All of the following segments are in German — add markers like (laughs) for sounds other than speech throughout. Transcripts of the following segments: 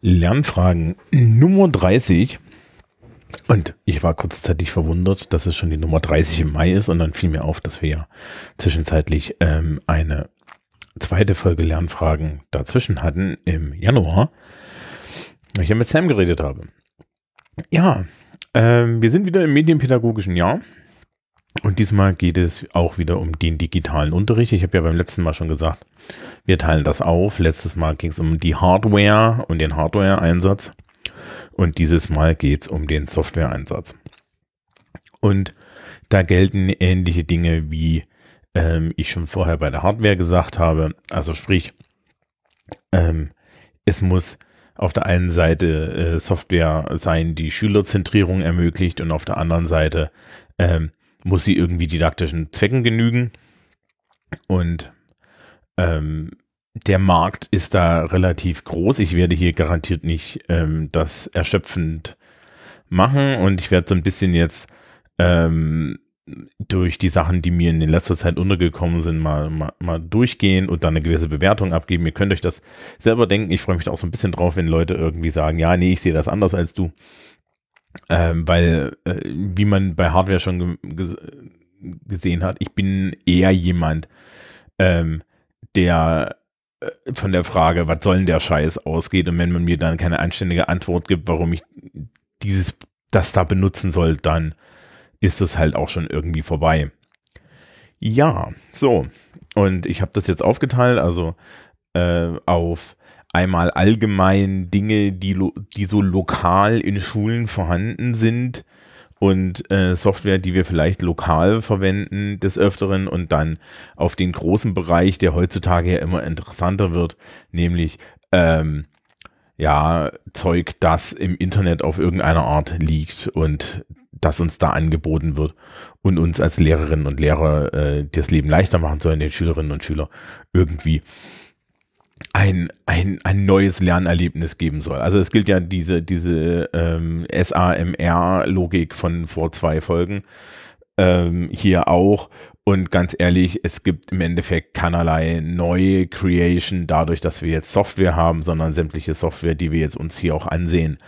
Lernfragen Nummer 30. Und ich war kurzzeitig verwundert, dass es schon die Nummer 30 im Mai ist und dann fiel mir auf, dass wir ja zwischenzeitlich ähm, eine zweite Folge Lernfragen dazwischen hatten im Januar, weil ich ja mit Sam geredet habe. Ja, ähm, wir sind wieder im medienpädagogischen Jahr und diesmal geht es auch wieder um den digitalen Unterricht. Ich habe ja beim letzten Mal schon gesagt, wir teilen das auf. Letztes Mal ging es um die Hardware und den Hardware-Einsatz. Und dieses Mal geht es um den Software-Einsatz. Und da gelten ähnliche Dinge, wie ähm, ich schon vorher bei der Hardware gesagt habe. Also sprich, ähm, es muss auf der einen Seite äh, Software sein, die Schülerzentrierung ermöglicht und auf der anderen Seite ähm, muss sie irgendwie didaktischen Zwecken genügen. Und ähm, der Markt ist da relativ groß. Ich werde hier garantiert nicht ähm, das erschöpfend machen und ich werde so ein bisschen jetzt ähm, durch die Sachen, die mir in letzter Zeit untergekommen sind, mal, mal, mal durchgehen und dann eine gewisse Bewertung abgeben. Ihr könnt euch das selber denken. Ich freue mich da auch so ein bisschen drauf, wenn Leute irgendwie sagen, ja, nee, ich sehe das anders als du. Ähm, weil, äh, wie man bei Hardware schon ge gesehen hat, ich bin eher jemand, ähm, der äh, von der Frage, was soll denn der Scheiß ausgeht und wenn man mir dann keine anständige Antwort gibt, warum ich dieses, das da benutzen soll, dann ist es halt auch schon irgendwie vorbei. Ja, so. Und ich habe das jetzt aufgeteilt, also äh, auf einmal allgemein Dinge, die, die so lokal in Schulen vorhanden sind und äh, Software, die wir vielleicht lokal verwenden des Öfteren und dann auf den großen Bereich, der heutzutage ja immer interessanter wird, nämlich ähm, ja, Zeug, das im Internet auf irgendeiner Art liegt und das uns da angeboten wird und uns als Lehrerinnen und Lehrer äh, das Leben leichter machen sollen, den Schülerinnen und Schülern irgendwie ein, ein, ein neues Lernerlebnis geben soll. Also es gilt ja diese, diese ähm, SAMR-Logik von vor zwei Folgen ähm, hier auch. Und ganz ehrlich, es gibt im Endeffekt keinerlei neue Creation dadurch, dass wir jetzt Software haben, sondern sämtliche Software, die wir jetzt uns hier auch ansehen,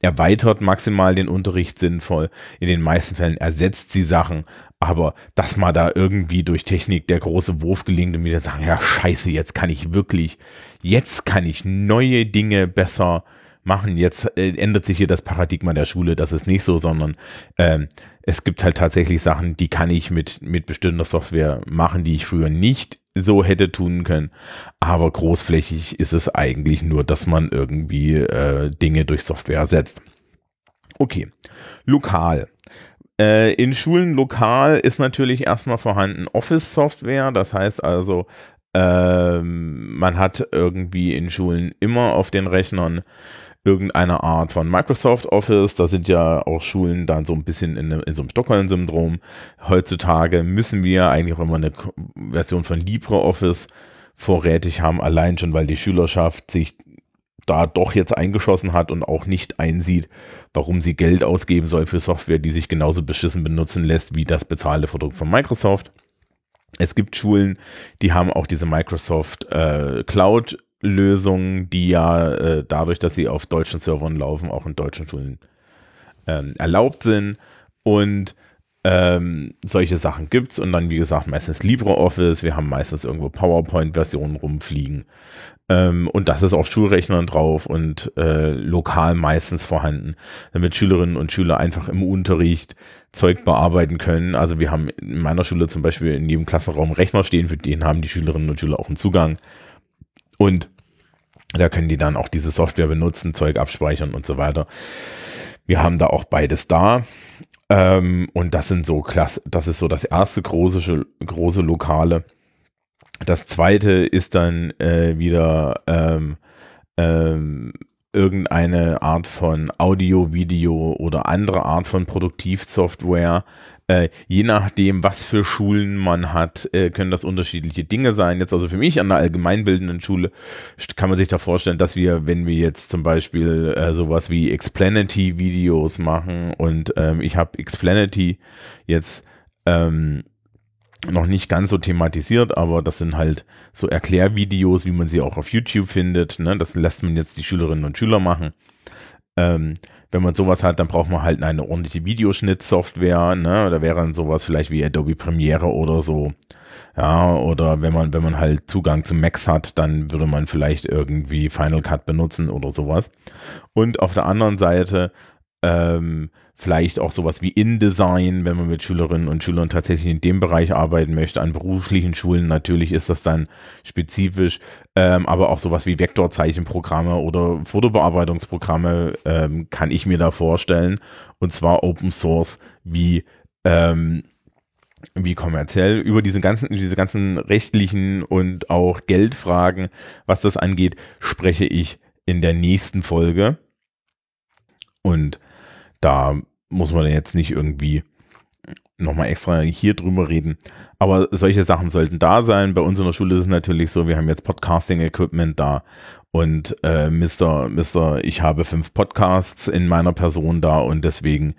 erweitert maximal den Unterricht sinnvoll. In den meisten Fällen ersetzt sie Sachen, aber dass mal da irgendwie durch Technik der große Wurf gelingt und wieder sagen, ja scheiße, jetzt kann ich wirklich, jetzt kann ich neue Dinge besser machen. Jetzt äh, ändert sich hier das Paradigma der Schule, das ist nicht so, sondern ähm, es gibt halt tatsächlich Sachen, die kann ich mit, mit bestimmter Software machen, die ich früher nicht so hätte tun können. Aber großflächig ist es eigentlich nur, dass man irgendwie äh, Dinge durch Software ersetzt. Okay, lokal. Äh, in Schulen lokal ist natürlich erstmal vorhanden Office-Software. Das heißt also, ähm, man hat irgendwie in Schulen immer auf den Rechnern irgendeine Art von Microsoft Office. Da sind ja auch Schulen dann so ein bisschen in, in so einem Stockholm-Syndrom. Heutzutage müssen wir eigentlich auch immer eine Version von LibreOffice vorrätig haben, allein schon, weil die Schülerschaft sich da doch jetzt eingeschossen hat und auch nicht einsieht, warum sie Geld ausgeben soll für Software, die sich genauso beschissen benutzen lässt wie das bezahlte Produkt von Microsoft. Es gibt Schulen, die haben auch diese Microsoft äh, Cloud Lösungen, die ja äh, dadurch, dass sie auf deutschen Servern laufen, auch in deutschen Schulen ähm, erlaubt sind. Und ähm, solche Sachen gibt es und dann, wie gesagt, meistens LibreOffice. Wir haben meistens irgendwo PowerPoint-Versionen rumfliegen. Ähm, und das ist auf Schulrechnern drauf und äh, lokal meistens vorhanden, damit Schülerinnen und Schüler einfach im Unterricht Zeug bearbeiten können. Also wir haben in meiner Schule zum Beispiel in jedem Klassenraum Rechner stehen, für den haben die Schülerinnen und Schüler auch einen Zugang. Und da können die dann auch diese Software benutzen, Zeug abspeichern und so weiter. Wir haben da auch beides da. Ähm, und das sind so klasse, das ist so das erste große, große Lokale. Das zweite ist dann äh, wieder ähm, ähm, irgendeine Art von Audio, Video oder andere Art von Produktivsoftware, äh, je nachdem, was für Schulen man hat, äh, können das unterschiedliche Dinge sein. Jetzt also für mich an der allgemeinbildenden Schule kann man sich da vorstellen, dass wir, wenn wir jetzt zum Beispiel äh, sowas wie Explanity-Videos machen und ähm, ich habe Explanity jetzt ähm, noch nicht ganz so thematisiert, aber das sind halt so Erklärvideos, wie man sie auch auf YouTube findet. Ne? Das lässt man jetzt die Schülerinnen und Schüler machen. Ähm, wenn man sowas hat, dann braucht man halt eine ordentliche Videoschnittsoftware. Ne? Da wäre dann sowas vielleicht wie Adobe Premiere oder so. Ja, oder wenn man, wenn man halt Zugang zu Macs hat, dann würde man vielleicht irgendwie Final Cut benutzen oder sowas. Und auf der anderen Seite ähm, vielleicht auch sowas wie InDesign, wenn man mit Schülerinnen und Schülern tatsächlich in dem Bereich arbeiten möchte. An beruflichen Schulen natürlich ist das dann spezifisch, ähm, aber auch sowas wie Vektorzeichenprogramme oder Fotobearbeitungsprogramme ähm, kann ich mir da vorstellen. Und zwar Open Source wie ähm, wie kommerziell über diese ganzen, diese ganzen rechtlichen und auch Geldfragen, was das angeht, spreche ich in der nächsten Folge. Und da muss man jetzt nicht irgendwie nochmal extra hier drüber reden. Aber solche Sachen sollten da sein. Bei uns in der Schule ist es natürlich so, wir haben jetzt Podcasting-Equipment da und äh, Mr. Mr. Ich habe fünf Podcasts in meiner Person da und deswegen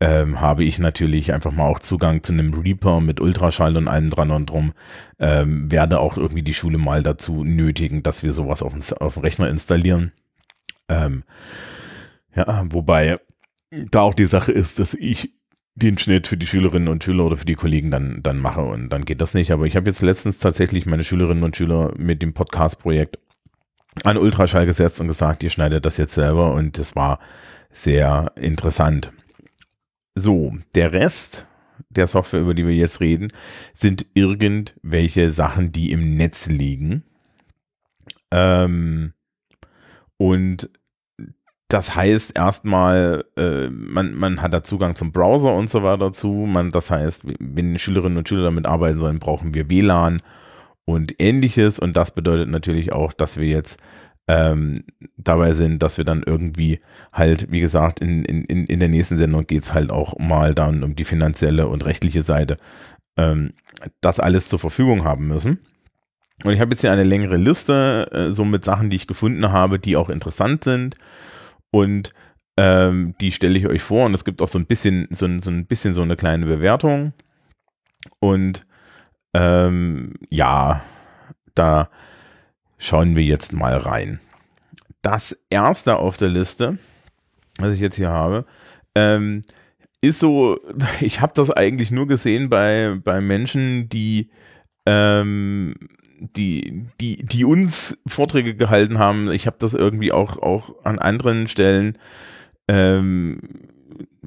ähm, habe ich natürlich einfach mal auch Zugang zu einem Reaper mit Ultraschall und allem dran und drum. Ähm, werde auch irgendwie die Schule mal dazu nötigen, dass wir sowas auf dem, auf dem Rechner installieren. Ähm, ja, wobei da auch die Sache ist, dass ich den Schnitt für die Schülerinnen und Schüler oder für die Kollegen dann, dann mache und dann geht das nicht. Aber ich habe jetzt letztens tatsächlich meine Schülerinnen und Schüler mit dem Podcast-Projekt an Ultraschall gesetzt und gesagt, ihr schneidet das jetzt selber und das war sehr interessant. So, der Rest der Software, über die wir jetzt reden, sind irgendwelche Sachen, die im Netz liegen. Ähm, und das heißt erstmal, äh, man, man hat da Zugang zum Browser und so weiter dazu. Man, das heißt, wenn Schülerinnen und Schüler damit arbeiten sollen, brauchen wir WLAN und ähnliches. Und das bedeutet natürlich auch, dass wir jetzt ähm, dabei sind, dass wir dann irgendwie halt, wie gesagt, in, in, in der nächsten Sendung geht es halt auch mal dann um die finanzielle und rechtliche Seite, ähm, das alles zur Verfügung haben müssen. Und ich habe jetzt hier eine längere Liste, äh, so mit Sachen, die ich gefunden habe, die auch interessant sind. Und ähm, die stelle ich euch vor und es gibt auch so ein bisschen, so, so ein bisschen so eine kleine Bewertung. Und ähm, ja, da schauen wir jetzt mal rein. Das erste auf der Liste, was ich jetzt hier habe, ähm, ist so, (laughs) ich habe das eigentlich nur gesehen bei, bei Menschen, die ähm, die, die, die uns Vorträge gehalten haben. Ich habe das irgendwie auch, auch an anderen Stellen ähm,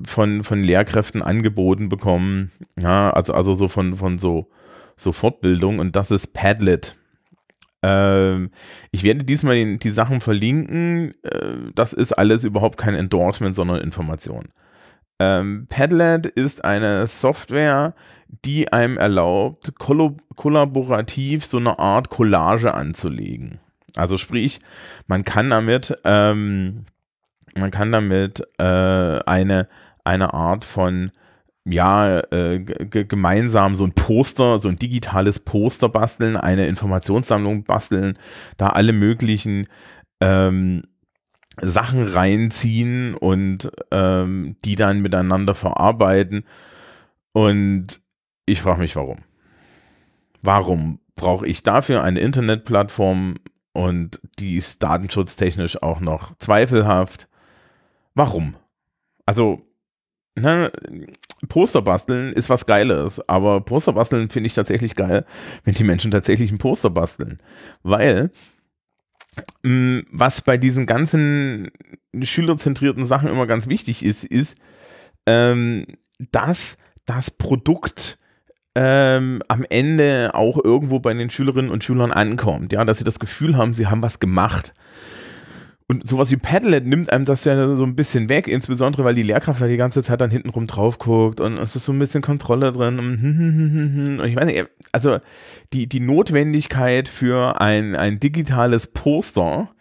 von, von Lehrkräften angeboten bekommen. Ja, also, also so von, von so, so Fortbildung und das ist Padlet. Ähm, ich werde diesmal die, Sachen verlinken. Äh, das ist alles überhaupt kein Endorsement, sondern Information. Ähm, Padlet ist eine Software, die einem erlaubt, kollaborativ so eine Art Collage anzulegen. Also sprich, man kann damit, ähm, man kann damit äh, eine, eine Art von ja, äh, gemeinsam so ein Poster, so ein digitales Poster basteln, eine Informationssammlung basteln, da alle möglichen ähm, Sachen reinziehen und ähm, die dann miteinander verarbeiten. Und ich frage mich, warum. Warum brauche ich dafür eine Internetplattform und die ist datenschutztechnisch auch noch zweifelhaft? Warum? Also, ne, Poster basteln ist was Geiles, aber Poster basteln finde ich tatsächlich geil, wenn die Menschen tatsächlich ein Poster basteln. Weil, mh, mm, was bei diesen ganzen schülerzentrierten Sachen immer ganz wichtig ist, ist, ähm, dass das Produkt ähm, am Ende auch irgendwo bei den Schülerinnen und Schülern ankommt, ja, dass sie das Gefühl haben, sie haben was gemacht. Und sowas wie Padlet nimmt einem das ja so ein bisschen weg, insbesondere weil die Lehrkraft da die ganze Zeit dann hintenrum drauf guckt und es ist so ein bisschen Kontrolle drin. Und ich weiß nicht, also die, die Notwendigkeit für ein, ein digitales Poster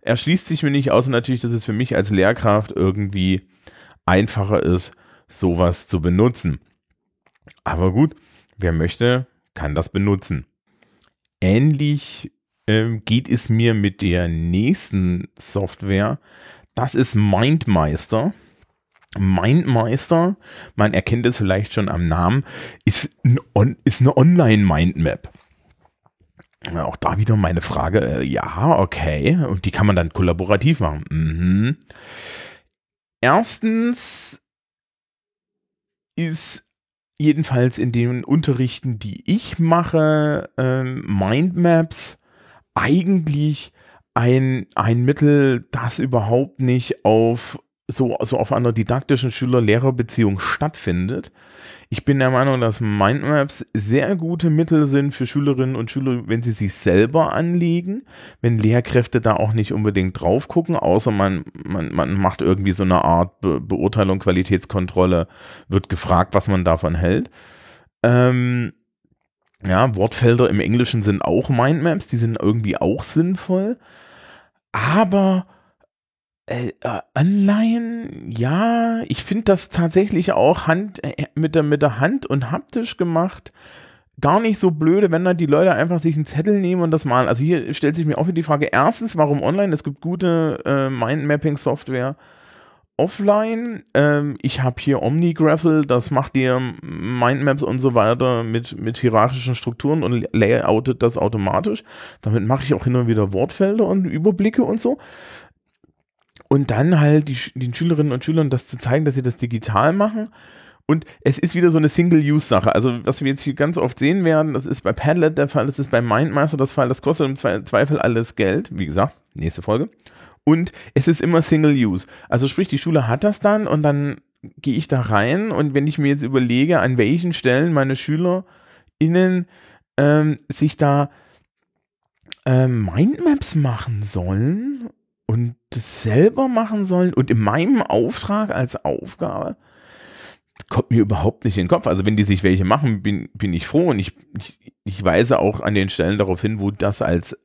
erschließt sich mir nicht, außer natürlich, dass es für mich als Lehrkraft irgendwie einfacher ist, sowas zu benutzen. Aber gut, Wer möchte, kann das benutzen. Ähnlich ähm, geht es mir mit der nächsten Software. Das ist MindMeister. Mindmeister, man erkennt es vielleicht schon am Namen, ist, ein On ist eine Online-Mindmap. Auch da wieder meine Frage, äh, ja, okay, und die kann man dann kollaborativ machen. Mhm. Erstens ist jedenfalls in den Unterrichten, die ich mache, ähm, Mindmaps eigentlich ein, ein Mittel, das überhaupt nicht auf so, so auf einer didaktischen Schüler-Lehrer-Beziehung stattfindet. Ich bin der Meinung, dass Mindmaps sehr gute Mittel sind für Schülerinnen und Schüler, wenn sie sich selber anlegen, wenn Lehrkräfte da auch nicht unbedingt drauf gucken, außer man, man, man macht irgendwie so eine Art Be Beurteilung, Qualitätskontrolle, wird gefragt, was man davon hält. Ähm, ja, Wortfelder im Englischen sind auch Mindmaps, die sind irgendwie auch sinnvoll. Aber äh, äh, Anleihen, ja, ich finde das tatsächlich auch Hand, äh, mit, der, mit der Hand und haptisch gemacht. Gar nicht so blöde, wenn dann die Leute einfach sich einen Zettel nehmen und das malen. Also hier stellt sich mir auch wieder die Frage, erstens, warum online? Es gibt gute äh, Mindmapping-Software offline. Ähm, ich habe hier OmniGraffle, das macht dir Mindmaps und so weiter mit, mit hierarchischen Strukturen und layoutet das automatisch. Damit mache ich auch hin und wieder Wortfelder und Überblicke und so. Und dann halt die, den Schülerinnen und Schülern das zu zeigen, dass sie das digital machen. Und es ist wieder so eine Single-Use-Sache. Also, was wir jetzt hier ganz oft sehen werden, das ist bei Padlet der Fall, das ist bei Mindmaster das Fall, das kostet im Zweifel alles Geld. Wie gesagt, nächste Folge. Und es ist immer Single-Use. Also, sprich, die Schule hat das dann und dann gehe ich da rein und wenn ich mir jetzt überlege, an welchen Stellen meine SchülerInnen ähm, sich da ähm, Mindmaps machen sollen und das selber machen sollen und in meinem Auftrag als Aufgabe, kommt mir überhaupt nicht in den Kopf. Also wenn die sich welche machen, bin, bin ich froh und ich, ich, ich weise auch an den Stellen darauf hin, wo das als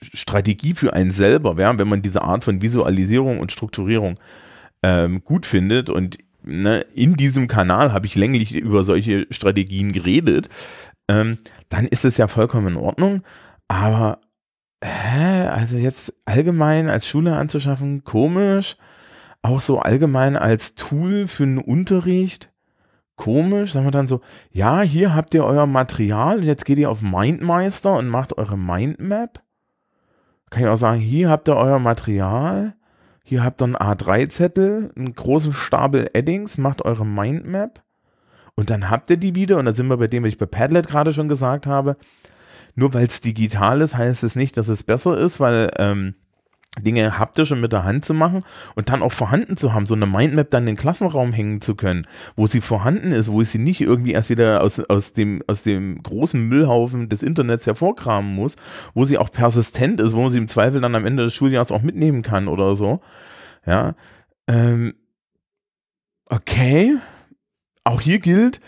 Strategie für einen selber wäre, wenn man diese Art von Visualisierung und Strukturierung ähm, gut findet und ne, in diesem Kanal habe ich länglich über solche Strategien geredet, ähm, dann ist es ja vollkommen in Ordnung. Aber hä, also jetzt allgemein als Schule anzuschaffen, komisch. Auch so allgemein als Tool für einen Unterricht, komisch. Sagen wir dann so, ja, hier habt ihr euer Material, jetzt geht ihr auf Mindmeister und macht eure Mindmap. Kann ich auch sagen, hier habt ihr euer Material, hier habt ihr einen A3-Zettel, einen großen Stapel Eddings, macht eure Mindmap. Und dann habt ihr die wieder, und da sind wir bei dem, was ich bei Padlet gerade schon gesagt habe, nur weil es digital ist, heißt es nicht, dass es besser ist, weil ähm, Dinge haptisch und mit der Hand zu machen und dann auch vorhanden zu haben, so eine Mindmap dann in den Klassenraum hängen zu können, wo sie vorhanden ist, wo ich sie nicht irgendwie erst wieder aus, aus, dem, aus dem großen Müllhaufen des Internets hervorkramen muss, wo sie auch persistent ist, wo man sie im Zweifel dann am Ende des Schuljahres auch mitnehmen kann oder so. Ja. Ähm, okay. Auch hier gilt,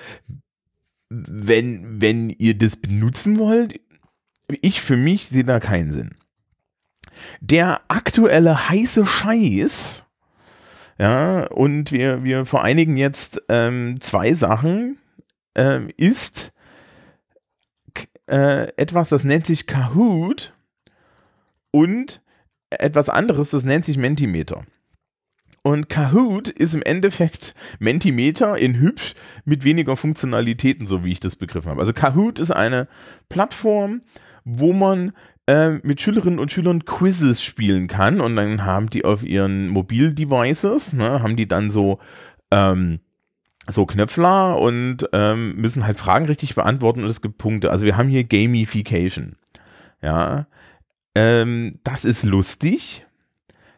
wenn, wenn ihr das benutzen wollt, ich für mich sehe da keinen Sinn. Der aktuelle heiße Scheiß, ja, und wir, wir vereinigen jetzt ähm, zwei Sachen, ähm, ist äh, etwas, das nennt sich Kahoot und etwas anderes, das nennt sich Mentimeter. Und Kahoot ist im Endeffekt Mentimeter in hübsch mit weniger Funktionalitäten, so wie ich das begriffen habe. Also Kahoot ist eine Plattform, wo man äh, mit Schülerinnen und Schülern Quizzes spielen kann und dann haben die auf ihren Mobildevices, ne, haben die dann so ähm, so Knöpfler und ähm, müssen halt Fragen richtig beantworten und es gibt Punkte. Also wir haben hier Gamification. Ja, ähm, das ist lustig.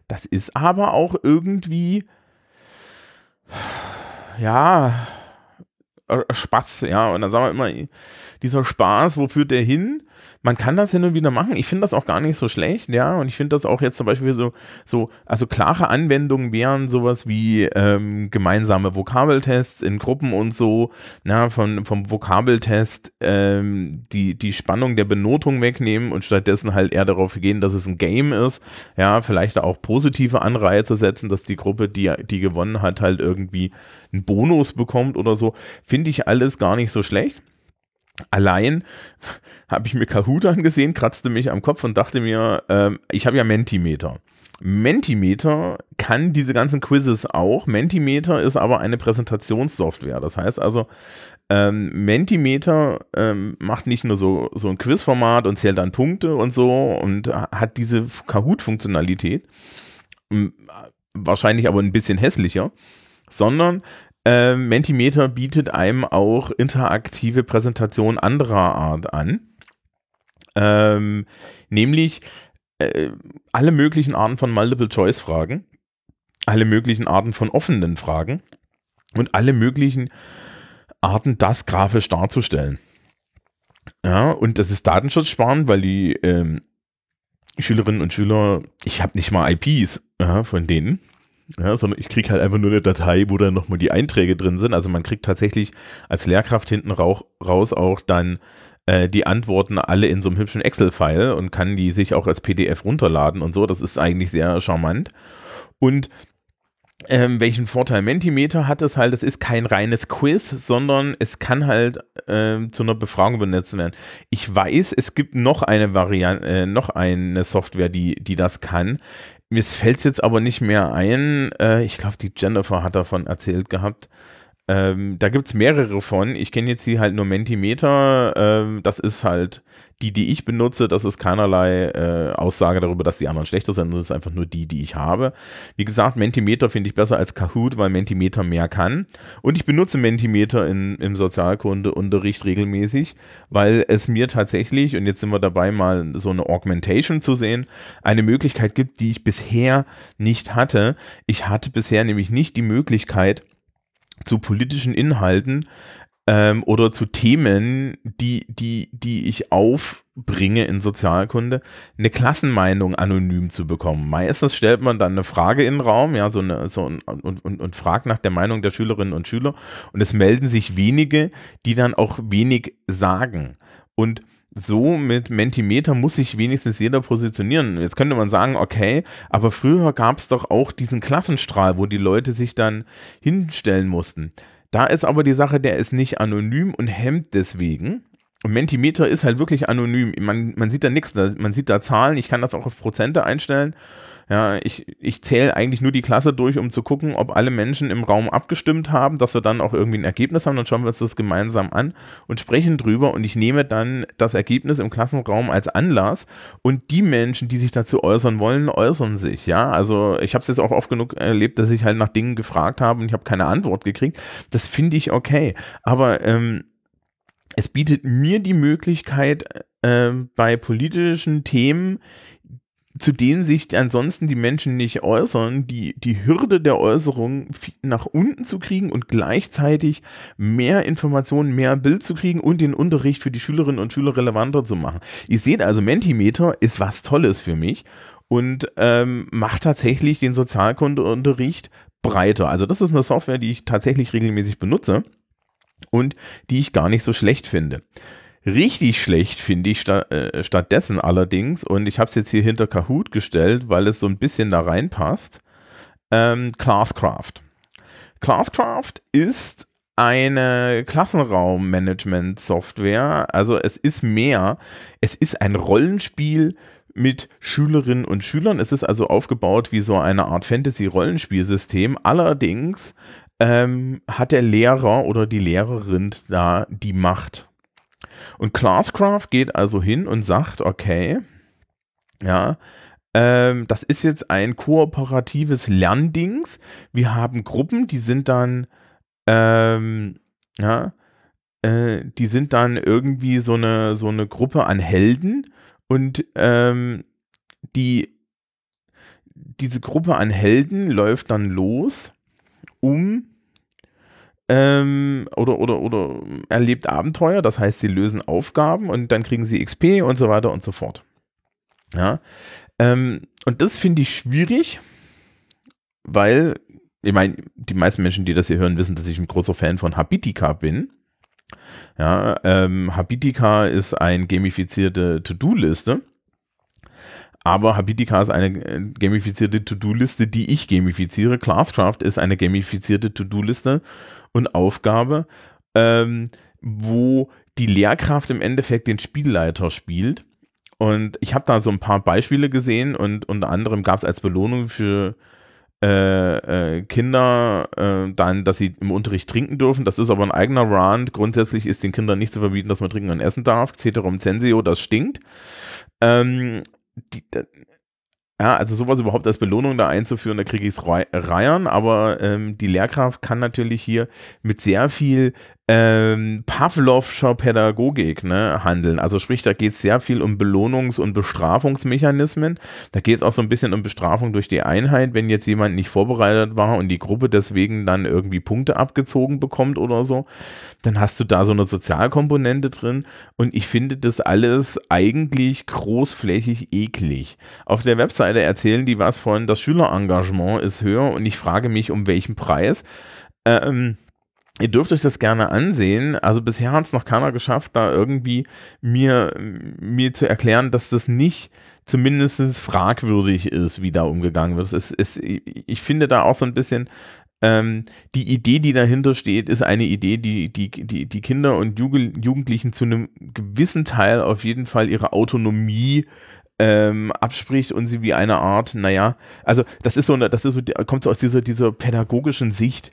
Das ist aber auch irgendwie ja Spaß, ja. Und dann sagen wir immer, dieser Spaß, wo führt der hin? man kann das hin und wieder machen. Ich finde das auch gar nicht so schlecht, ja. Und ich finde das auch jetzt zum Beispiel so, so, also klare Anwendungen wären sowas wie ähm, gemeinsame Vokabeltests in Gruppen und so, na, von, vom Vokabeltest ähm, die, die Spannung der Benotung wegnehmen und stattdessen halt eher darauf gehen, dass es ein Game ist, ja, vielleicht auch positive Anreize setzen, dass die Gruppe, die, die gewonnen hat, halt irgendwie einen Bonus bekommt oder so. Finde ich alles gar nicht so schlecht. Allein (laughs) habe ich mir Kahoot angesehen, kratzte mich am Kopf und dachte mir, ähm, ich habe ja Mentimeter. Mentimeter kann diese ganzen Quizzes auch. Mentimeter ist aber eine Präsentationssoftware. Das heißt also, ähm, Mentimeter ähm, macht nicht nur so, so ein Quizformat und zählt dann Punkte und so und hat diese Kahoot-Funktionalität, wahrscheinlich aber ein bisschen hässlicher, sondern äh, Mentimeter bietet einem auch interaktive Präsentationen anderer Art an. Ähm, nämlich äh, alle möglichen Arten von Multiple-Choice-Fragen, alle möglichen Arten von offenen Fragen und alle möglichen Arten, das grafisch darzustellen. Ja, und das ist datenschutzsparend, weil die ähm, Schülerinnen und Schüler, ich habe nicht mal IPs ja, von denen, ja, sondern ich kriege halt einfach nur eine Datei, wo dann nochmal die Einträge drin sind. Also man kriegt tatsächlich als Lehrkraft hinten rauch, raus auch dann äh, die Antworten alle in so einem hübschen Excel-File und kann die sich auch als PDF runterladen und so. Das ist eigentlich sehr charmant. Und ähm, welchen Vorteil Mentimeter hat es halt, es ist kein reines Quiz, sondern es kann halt ähm, zu einer Befragung benutzt werden. Ich weiß, es gibt noch eine Variante, äh, noch eine Software, die, die das kann. Mir fällt es jetzt aber nicht mehr ein. Äh, ich glaube, die Jennifer hat davon erzählt gehabt. Ähm, da gibt es mehrere von. Ich kenne jetzt hier halt nur Mentimeter. Ähm, das ist halt die, die ich benutze. Das ist keinerlei äh, Aussage darüber, dass die anderen schlechter sind. Das ist einfach nur die, die ich habe. Wie gesagt, Mentimeter finde ich besser als Kahoot, weil Mentimeter mehr kann. Und ich benutze Mentimeter in, im Sozialkundeunterricht regelmäßig, weil es mir tatsächlich, und jetzt sind wir dabei, mal so eine Augmentation zu sehen, eine Möglichkeit gibt, die ich bisher nicht hatte. Ich hatte bisher nämlich nicht die Möglichkeit, zu politischen Inhalten ähm, oder zu Themen, die, die, die ich aufbringe in Sozialkunde, eine Klassenmeinung anonym zu bekommen. Meistens stellt man dann eine Frage in den Raum, ja, so eine, so und, und, und fragt nach der Meinung der Schülerinnen und Schüler und es melden sich wenige, die dann auch wenig sagen. Und so mit Mentimeter muss sich wenigstens jeder positionieren. Jetzt könnte man sagen, okay, aber früher gab es doch auch diesen Klassenstrahl, wo die Leute sich dann hinstellen mussten. Da ist aber die Sache, der ist nicht anonym und hemmt deswegen. Und Mentimeter ist halt wirklich anonym. Man, man sieht da nichts, man sieht da Zahlen, ich kann das auch auf Prozente einstellen ja, ich, ich zähle eigentlich nur die Klasse durch, um zu gucken, ob alle Menschen im Raum abgestimmt haben, dass wir dann auch irgendwie ein Ergebnis haben. Dann schauen wir uns das gemeinsam an und sprechen drüber. Und ich nehme dann das Ergebnis im Klassenraum als Anlass. Und die Menschen, die sich dazu äußern wollen, äußern sich. Ja, also ich habe es jetzt auch oft genug erlebt, dass ich halt nach Dingen gefragt habe und ich habe keine Antwort gekriegt. Das finde ich okay. Aber ähm, es bietet mir die Möglichkeit, äh, bei politischen Themen zu denen sich ansonsten die Menschen nicht äußern, die, die Hürde der Äußerung nach unten zu kriegen und gleichzeitig mehr Informationen, mehr Bild zu kriegen und den Unterricht für die Schülerinnen und Schüler relevanter zu machen. Ihr seht also, Mentimeter ist was Tolles für mich und ähm, macht tatsächlich den Sozialkundeunterricht breiter. Also das ist eine Software, die ich tatsächlich regelmäßig benutze und die ich gar nicht so schlecht finde. Richtig schlecht finde ich sta äh, stattdessen allerdings, und ich habe es jetzt hier hinter Kahoot gestellt, weil es so ein bisschen da reinpasst, ähm, Classcraft. Classcraft ist eine Klassenraummanagement-Software. Also es ist mehr, es ist ein Rollenspiel mit Schülerinnen und Schülern. Es ist also aufgebaut wie so eine Art Fantasy-Rollenspielsystem. Allerdings ähm, hat der Lehrer oder die Lehrerin da die Macht. Und Classcraft geht also hin und sagt, okay, ja, ähm, das ist jetzt ein kooperatives Lerndings. Wir haben Gruppen, die sind dann, ähm, ja, äh, die sind dann irgendwie so eine, so eine Gruppe an Helden und ähm, die, diese Gruppe an Helden läuft dann los, um ähm, oder, oder, oder erlebt Abenteuer, das heißt, sie lösen Aufgaben und dann kriegen sie XP und so weiter und so fort. Ja, ähm, und das finde ich schwierig, weil, ich meine, die meisten Menschen, die das hier hören, wissen, dass ich ein großer Fan von Habitica bin. Ja, ähm, Habitica ist eine gamifizierte To-Do-Liste. Aber Habitica ist eine äh, gamifizierte To-Do-Liste, die ich gamifiziere. Classcraft ist eine gamifizierte To-Do-Liste und Aufgabe, ähm, wo die Lehrkraft im Endeffekt den Spielleiter spielt und ich habe da so ein paar Beispiele gesehen und unter anderem gab es als Belohnung für äh, äh, Kinder äh, dann, dass sie im Unterricht trinken dürfen. Das ist aber ein eigener Rand. Grundsätzlich ist den Kindern nicht zu verbieten, dass man trinken und essen darf. Ceterum censeo, das stinkt. Ähm, die, ja, also sowas überhaupt als Belohnung da einzuführen, da kriege ich es reiern, aber ähm, die Lehrkraft kann natürlich hier mit sehr viel ähm, Pavlovscher Pädagogik ne, handeln. Also sprich, da geht es sehr viel um Belohnungs- und Bestrafungsmechanismen. Da geht es auch so ein bisschen um Bestrafung durch die Einheit, wenn jetzt jemand nicht vorbereitet war und die Gruppe deswegen dann irgendwie Punkte abgezogen bekommt oder so. Dann hast du da so eine Sozialkomponente drin und ich finde das alles eigentlich großflächig eklig. Auf der Webseite erzählen die was von, das Schülerengagement ist höher und ich frage mich, um welchen Preis. Ähm, Ihr dürft euch das gerne ansehen. Also bisher hat es noch keiner geschafft, da irgendwie mir, mir zu erklären, dass das nicht zumindest fragwürdig ist, wie da umgegangen wird. Es ist, ich finde da auch so ein bisschen, ähm, die Idee, die dahinter steht, ist eine Idee, die die, die, die Kinder und Jugendlichen zu einem gewissen Teil auf jeden Fall ihre Autonomie ähm, abspricht und sie wie eine Art, naja, also das ist so, eine, das ist so, kommt so aus dieser, dieser pädagogischen Sicht,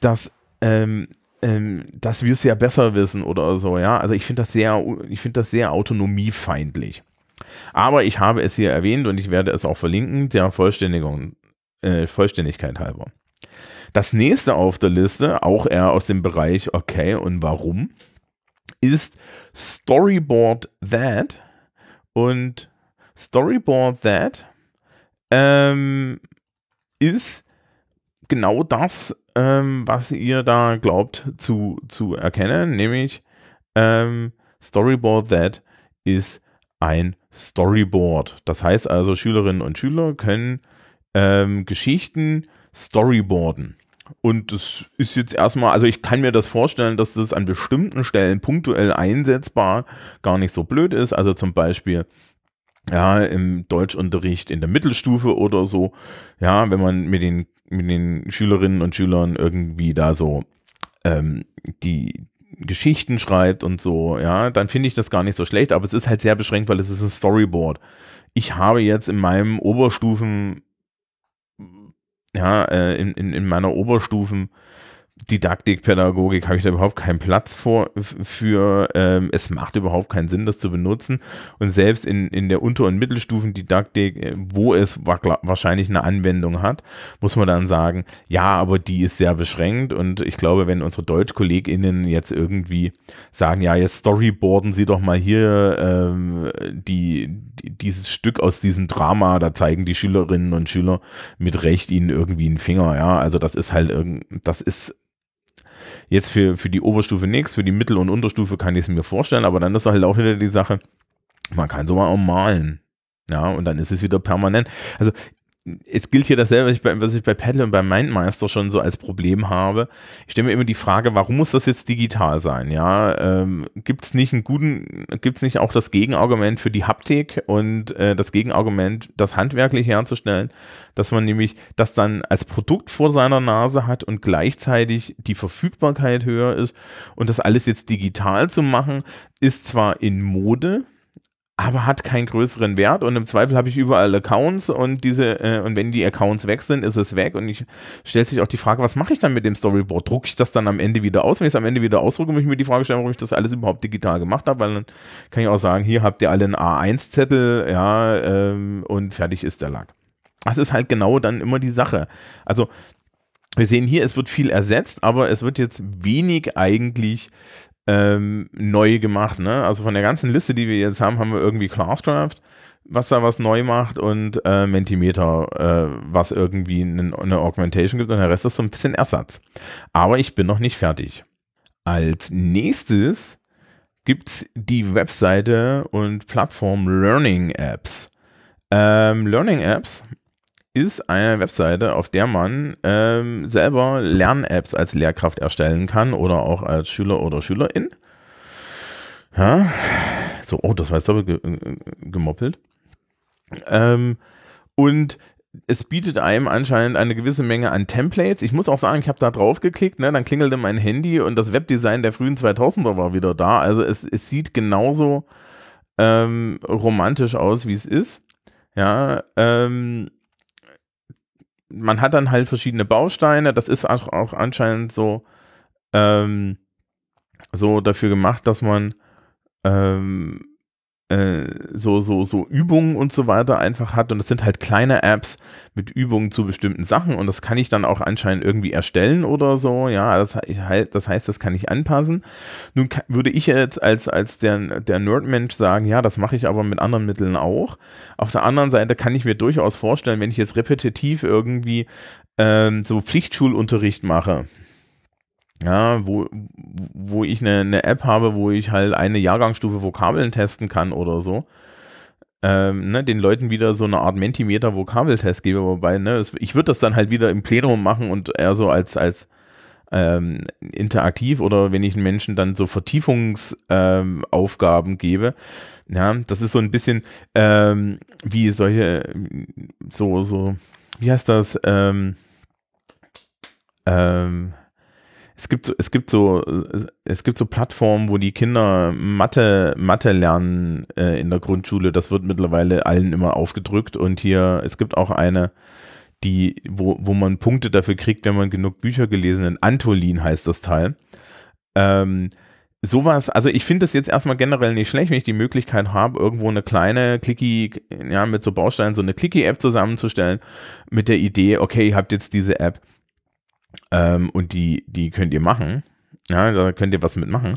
dass ähm, ähm, dass wir es ja besser wissen oder so, ja. Also ich finde das sehr, ich finde das sehr autonomiefeindlich. Aber ich habe es hier erwähnt und ich werde es auch verlinken, der Vollständigung, äh, Vollständigkeit halber. Das nächste auf der Liste, auch eher aus dem Bereich okay und warum, ist Storyboard That. Und Storyboard That ähm, ist genau das, ähm, was ihr da glaubt zu, zu erkennen, nämlich ähm, Storyboard That ist ein Storyboard. Das heißt also, Schülerinnen und Schüler können ähm, Geschichten storyboarden. Und das ist jetzt erstmal, also ich kann mir das vorstellen, dass das an bestimmten Stellen punktuell einsetzbar gar nicht so blöd ist. Also zum Beispiel ja, im Deutschunterricht in der Mittelstufe oder so, ja, wenn man mit den, mit den Schülerinnen und Schülern irgendwie da so ähm, die Geschichten schreibt und so, ja, dann finde ich das gar nicht so schlecht, aber es ist halt sehr beschränkt, weil es ist ein Storyboard. Ich habe jetzt in meinem Oberstufen, ja, äh, in, in, in meiner Oberstufen Didaktik, Pädagogik habe ich da überhaupt keinen Platz vor, für. Ähm, es macht überhaupt keinen Sinn, das zu benutzen. Und selbst in, in der Unter- und Mittelstufendidaktik, äh, wo es wahrscheinlich eine Anwendung hat, muss man dann sagen, ja, aber die ist sehr beschränkt. Und ich glaube, wenn unsere DeutschkollegInnen jetzt irgendwie sagen, ja, jetzt storyboarden Sie doch mal hier ähm, die, die, dieses Stück aus diesem Drama, da zeigen die Schülerinnen und Schüler mit Recht ihnen irgendwie einen Finger. Ja, also das ist halt irgend, das ist Jetzt für, für die Oberstufe nichts, für die Mittel- und Unterstufe kann ich es mir vorstellen, aber dann ist halt auch wieder die Sache, man kann sogar auch malen. Ja, und dann ist es wieder permanent. Also es gilt hier dasselbe, was ich bei, was ich bei Paddle und bei Mindmeister schon so als Problem habe. Ich stelle mir immer die Frage, warum muss das jetzt digital sein? Ja, ähm, gibt es nicht einen guten, gibt es nicht auch das Gegenargument für die Haptik und äh, das Gegenargument, das handwerklich herzustellen, dass man nämlich das dann als Produkt vor seiner Nase hat und gleichzeitig die Verfügbarkeit höher ist und das alles jetzt digital zu machen, ist zwar in Mode, aber hat keinen größeren Wert und im Zweifel habe ich überall Accounts und diese äh, und wenn die Accounts weg sind, ist es weg und ich stellt sich auch die Frage, was mache ich dann mit dem Storyboard? Drucke ich das dann am Ende wieder aus? Wenn ich es am Ende wieder ausdrucke, muss ich mir die Frage stellen, warum ich das alles überhaupt digital gemacht habe, weil dann kann ich auch sagen, hier habt ihr alle einen A1-Zettel, ja, ähm, und fertig ist der Lack. Das ist halt genau dann immer die Sache. Also wir sehen hier, es wird viel ersetzt, aber es wird jetzt wenig eigentlich ähm, neu gemacht. Ne? Also von der ganzen Liste, die wir jetzt haben, haben wir irgendwie Classcraft, was da was neu macht und äh, Mentimeter, äh, was irgendwie eine, eine Augmentation gibt und der Rest ist so ein bisschen Ersatz. Aber ich bin noch nicht fertig. Als nächstes gibt es die Webseite und Plattform Learning Apps. Ähm, Learning Apps ist eine Webseite, auf der man ähm, selber Lern-Apps als Lehrkraft erstellen kann oder auch als Schüler oder Schülerin. Ja, so, oh, das war jetzt aber ge äh, gemoppelt. Ähm, und es bietet einem anscheinend eine gewisse Menge an Templates. Ich muss auch sagen, ich habe da drauf geklickt, ne, dann klingelte mein Handy und das Webdesign der frühen 2000er war wieder da. Also es, es sieht genauso ähm, romantisch aus, wie es ist. Ja, ähm, man hat dann halt verschiedene Bausteine. Das ist auch, auch anscheinend so, ähm, so dafür gemacht, dass man ähm, äh, so, so, so Übungen und so weiter einfach hat. Und das sind halt kleine Apps mit Übungen zu bestimmten Sachen. Und das kann ich dann auch anscheinend irgendwie erstellen oder so. Ja, das, das heißt, das kann ich anpassen. Nun würde ich jetzt als, als der, der Nerd-Mensch sagen, ja, das mache ich aber mit anderen Mitteln auch. Auf der anderen Seite kann ich mir durchaus vorstellen, wenn ich jetzt repetitiv irgendwie ähm, so Pflichtschulunterricht mache, ja, wo, wo ich eine, eine App habe, wo ich halt eine Jahrgangsstufe Vokabeln testen kann oder so. Ähm, ne, den Leuten wieder so eine Art Mentimeter Vokabeltest gebe, wobei, ne, ich würde das dann halt wieder im Plenum machen und eher so als, als ähm, interaktiv oder wenn ich den Menschen dann so Vertiefungsaufgaben ähm, gebe. Ja, das ist so ein bisschen ähm, wie solche, so, so, wie heißt das, ähm, ähm, es gibt so, es gibt so, es gibt so Plattformen, wo die Kinder Mathe, Mathe lernen äh, in der Grundschule. Das wird mittlerweile allen immer aufgedrückt und hier, es gibt auch eine, die, wo, wo man Punkte dafür kriegt, wenn man genug Bücher gelesen hat. Antolin heißt das Teil. Ähm, sowas, also ich finde das jetzt erstmal generell nicht schlecht, wenn ich die Möglichkeit habe, irgendwo eine kleine Clicky, ja, mit so Bausteinen so eine Clicky-App zusammenzustellen, mit der Idee, okay, ihr habt jetzt diese App ähm, und die, die könnt ihr machen. Ja, da könnt ihr was mitmachen.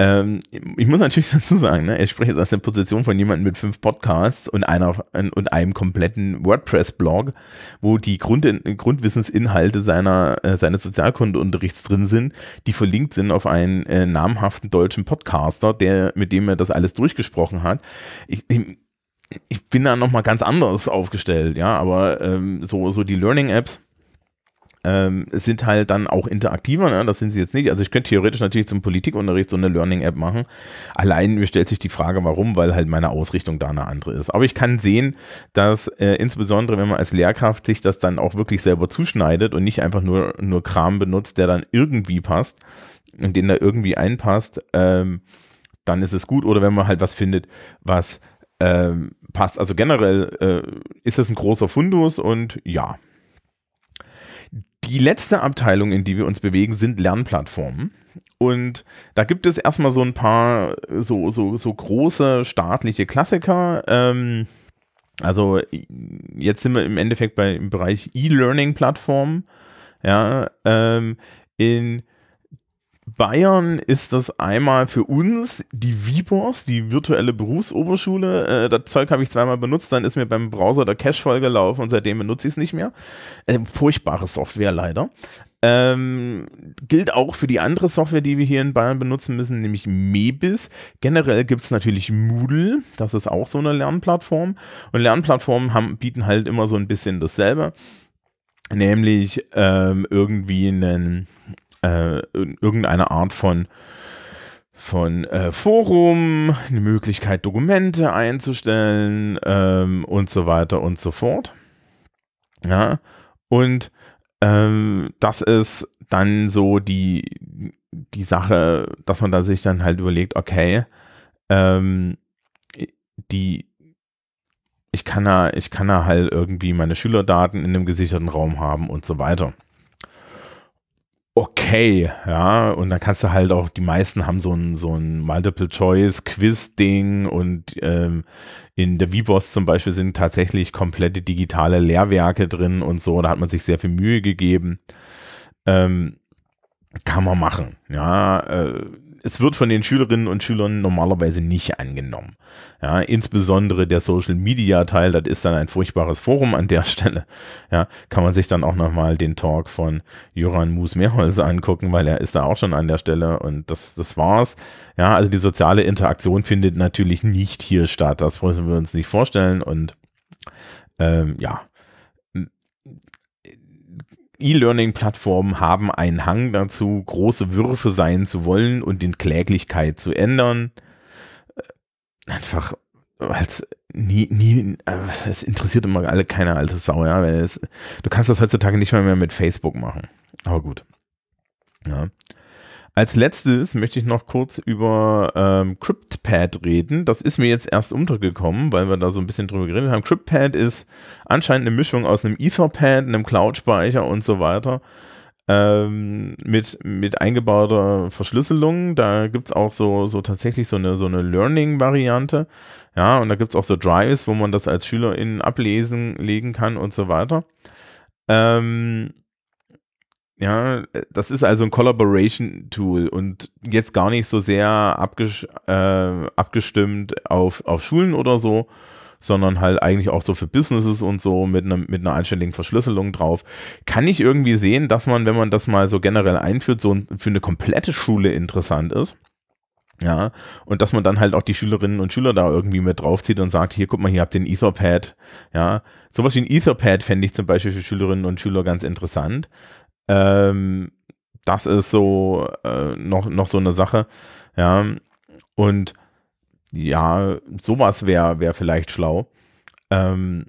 Ähm, ich muss natürlich (laughs) dazu sagen, ne, ich spreche jetzt aus der Position von jemandem mit fünf Podcasts und einer und einem kompletten WordPress-Blog, wo die Grund, Grundwissensinhalte seiner, äh, seines Sozialkundeunterrichts drin sind, die verlinkt sind auf einen äh, namhaften deutschen Podcaster, der, mit dem er das alles durchgesprochen hat. Ich, ich, ich bin da nochmal ganz anders aufgestellt, ja, aber ähm, so, so die Learning-Apps, ähm, sind halt dann auch interaktiver, ne? das sind sie jetzt nicht. Also ich könnte theoretisch natürlich zum Politikunterricht so eine Learning-App machen. Allein stellt sich die Frage, warum, weil halt meine Ausrichtung da eine andere ist. Aber ich kann sehen, dass äh, insbesondere, wenn man als Lehrkraft sich das dann auch wirklich selber zuschneidet und nicht einfach nur, nur Kram benutzt, der dann irgendwie passt und den da irgendwie einpasst, ähm, dann ist es gut. Oder wenn man halt was findet, was ähm, passt. Also generell äh, ist es ein großer Fundus und ja, die letzte Abteilung, in die wir uns bewegen, sind Lernplattformen. Und da gibt es erstmal so ein paar so, so, so große staatliche Klassiker. Ähm, also jetzt sind wir im Endeffekt bei, im Bereich E-Learning-Plattformen. Ja, ähm, in Bayern ist das einmal für uns die VBOS, die virtuelle Berufsoberschule. Äh, das Zeug habe ich zweimal benutzt, dann ist mir beim Browser der Cache vollgelaufen und seitdem benutze ich es nicht mehr. Äh, furchtbare Software leider. Ähm, gilt auch für die andere Software, die wir hier in Bayern benutzen müssen, nämlich Mebis. Generell gibt es natürlich Moodle, das ist auch so eine Lernplattform. Und Lernplattformen haben, bieten halt immer so ein bisschen dasselbe nämlich ähm, irgendwie einen äh, irgendeine Art von von äh, Forum, eine Möglichkeit, Dokumente einzustellen ähm, und so weiter und so fort. Ja, und ähm, das ist dann so die, die Sache, dass man da sich dann halt überlegt, okay, ähm, die, ich kann da, ich kann da halt irgendwie meine Schülerdaten in einem gesicherten Raum haben und so weiter okay, ja, und dann kannst du halt auch, die meisten haben so ein, so ein Multiple-Choice-Quiz-Ding und ähm, in der VBOS zum Beispiel sind tatsächlich komplette digitale Lehrwerke drin und so, da hat man sich sehr viel Mühe gegeben. Ähm, kann man machen, ja, äh, es wird von den Schülerinnen und Schülern normalerweise nicht angenommen. Ja, insbesondere der Social Media Teil, das ist dann ein furchtbares Forum an der (laughs) Stelle. Ja, kann man sich dann auch nochmal den Talk von Joran Mus Mehrholzer angucken, weil er ist da auch schon an der Stelle und das, das war's. Ja, also die soziale Interaktion findet natürlich nicht hier statt. Das müssen wir uns nicht vorstellen und ähm, ja, E-Learning-Plattformen haben einen Hang dazu, große Würfe sein zu wollen und in Kläglichkeit zu ändern. Äh, einfach, weil es nie, nie, äh, es interessiert immer alle keine alte Sau, ja, es, du kannst das heutzutage nicht mal mehr mit Facebook machen. Aber gut. Ja. Als letztes möchte ich noch kurz über ähm, CryptPad reden. Das ist mir jetzt erst untergekommen, weil wir da so ein bisschen drüber geredet haben. CryptPad ist anscheinend eine Mischung aus einem Etherpad, einem Cloud-Speicher und so weiter. Ähm, mit, mit eingebauter Verschlüsselung. Da gibt es auch so, so tatsächlich so eine, so eine Learning-Variante. Ja, und da gibt es auch so Drives, wo man das als SchülerInnen ablesen, legen kann und so weiter. Ähm, ja, das ist also ein Collaboration-Tool und jetzt gar nicht so sehr abges äh, abgestimmt auf, auf Schulen oder so, sondern halt eigentlich auch so für Businesses und so mit, einer mit einer einstelligen Verschlüsselung drauf. Kann ich irgendwie sehen, dass man, wenn man das mal so generell einführt, so für eine komplette Schule interessant ist. Ja, und dass man dann halt auch die Schülerinnen und Schüler da irgendwie mit draufzieht und sagt, hier, guck mal, hier habt ihr ein Etherpad. Ja, sowas wie ein Etherpad fände ich zum Beispiel für Schülerinnen und Schüler ganz interessant. Ähm, das ist so äh, noch, noch so eine Sache. Ja, und ja, sowas wäre wär vielleicht schlau. Ähm,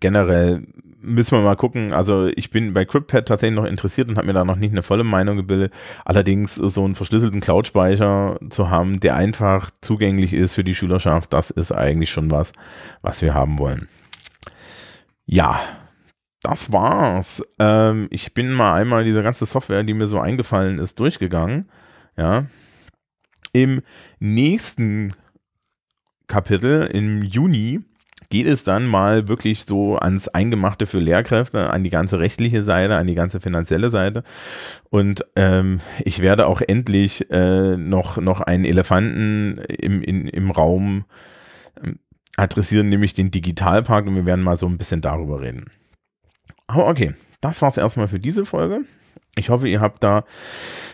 generell müssen wir mal gucken. Also ich bin bei CryptPad tatsächlich noch interessiert und habe mir da noch nicht eine volle Meinung gebildet. Allerdings so einen verschlüsselten Cloud-Speicher zu haben, der einfach zugänglich ist für die Schülerschaft, das ist eigentlich schon was, was wir haben wollen. Ja, das war's. Ähm, ich bin mal einmal diese ganze Software, die mir so eingefallen ist, durchgegangen. Ja. Im nächsten Kapitel, im Juni, geht es dann mal wirklich so ans Eingemachte für Lehrkräfte, an die ganze rechtliche Seite, an die ganze finanzielle Seite. Und ähm, ich werde auch endlich äh, noch, noch einen Elefanten im, in, im Raum ähm, adressieren, nämlich den Digitalpark. Und wir werden mal so ein bisschen darüber reden. Aber okay, das war's erstmal für diese Folge. Ich hoffe, ihr habt da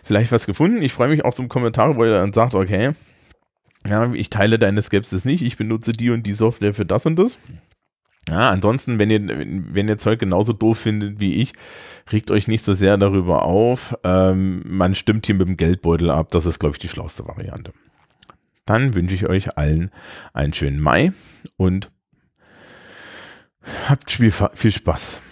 vielleicht was gefunden. Ich freue mich auch so Kommentare, wo ihr dann sagt, okay, ja, ich teile deine Skepsis nicht, ich benutze die und die Software für das und das. Ja, ansonsten, wenn ihr, wenn ihr Zeug genauso doof findet wie ich, regt euch nicht so sehr darüber auf. Ähm, man stimmt hier mit dem Geldbeutel ab. Das ist, glaube ich, die schlauste Variante. Dann wünsche ich euch allen einen schönen Mai und habt viel Spaß.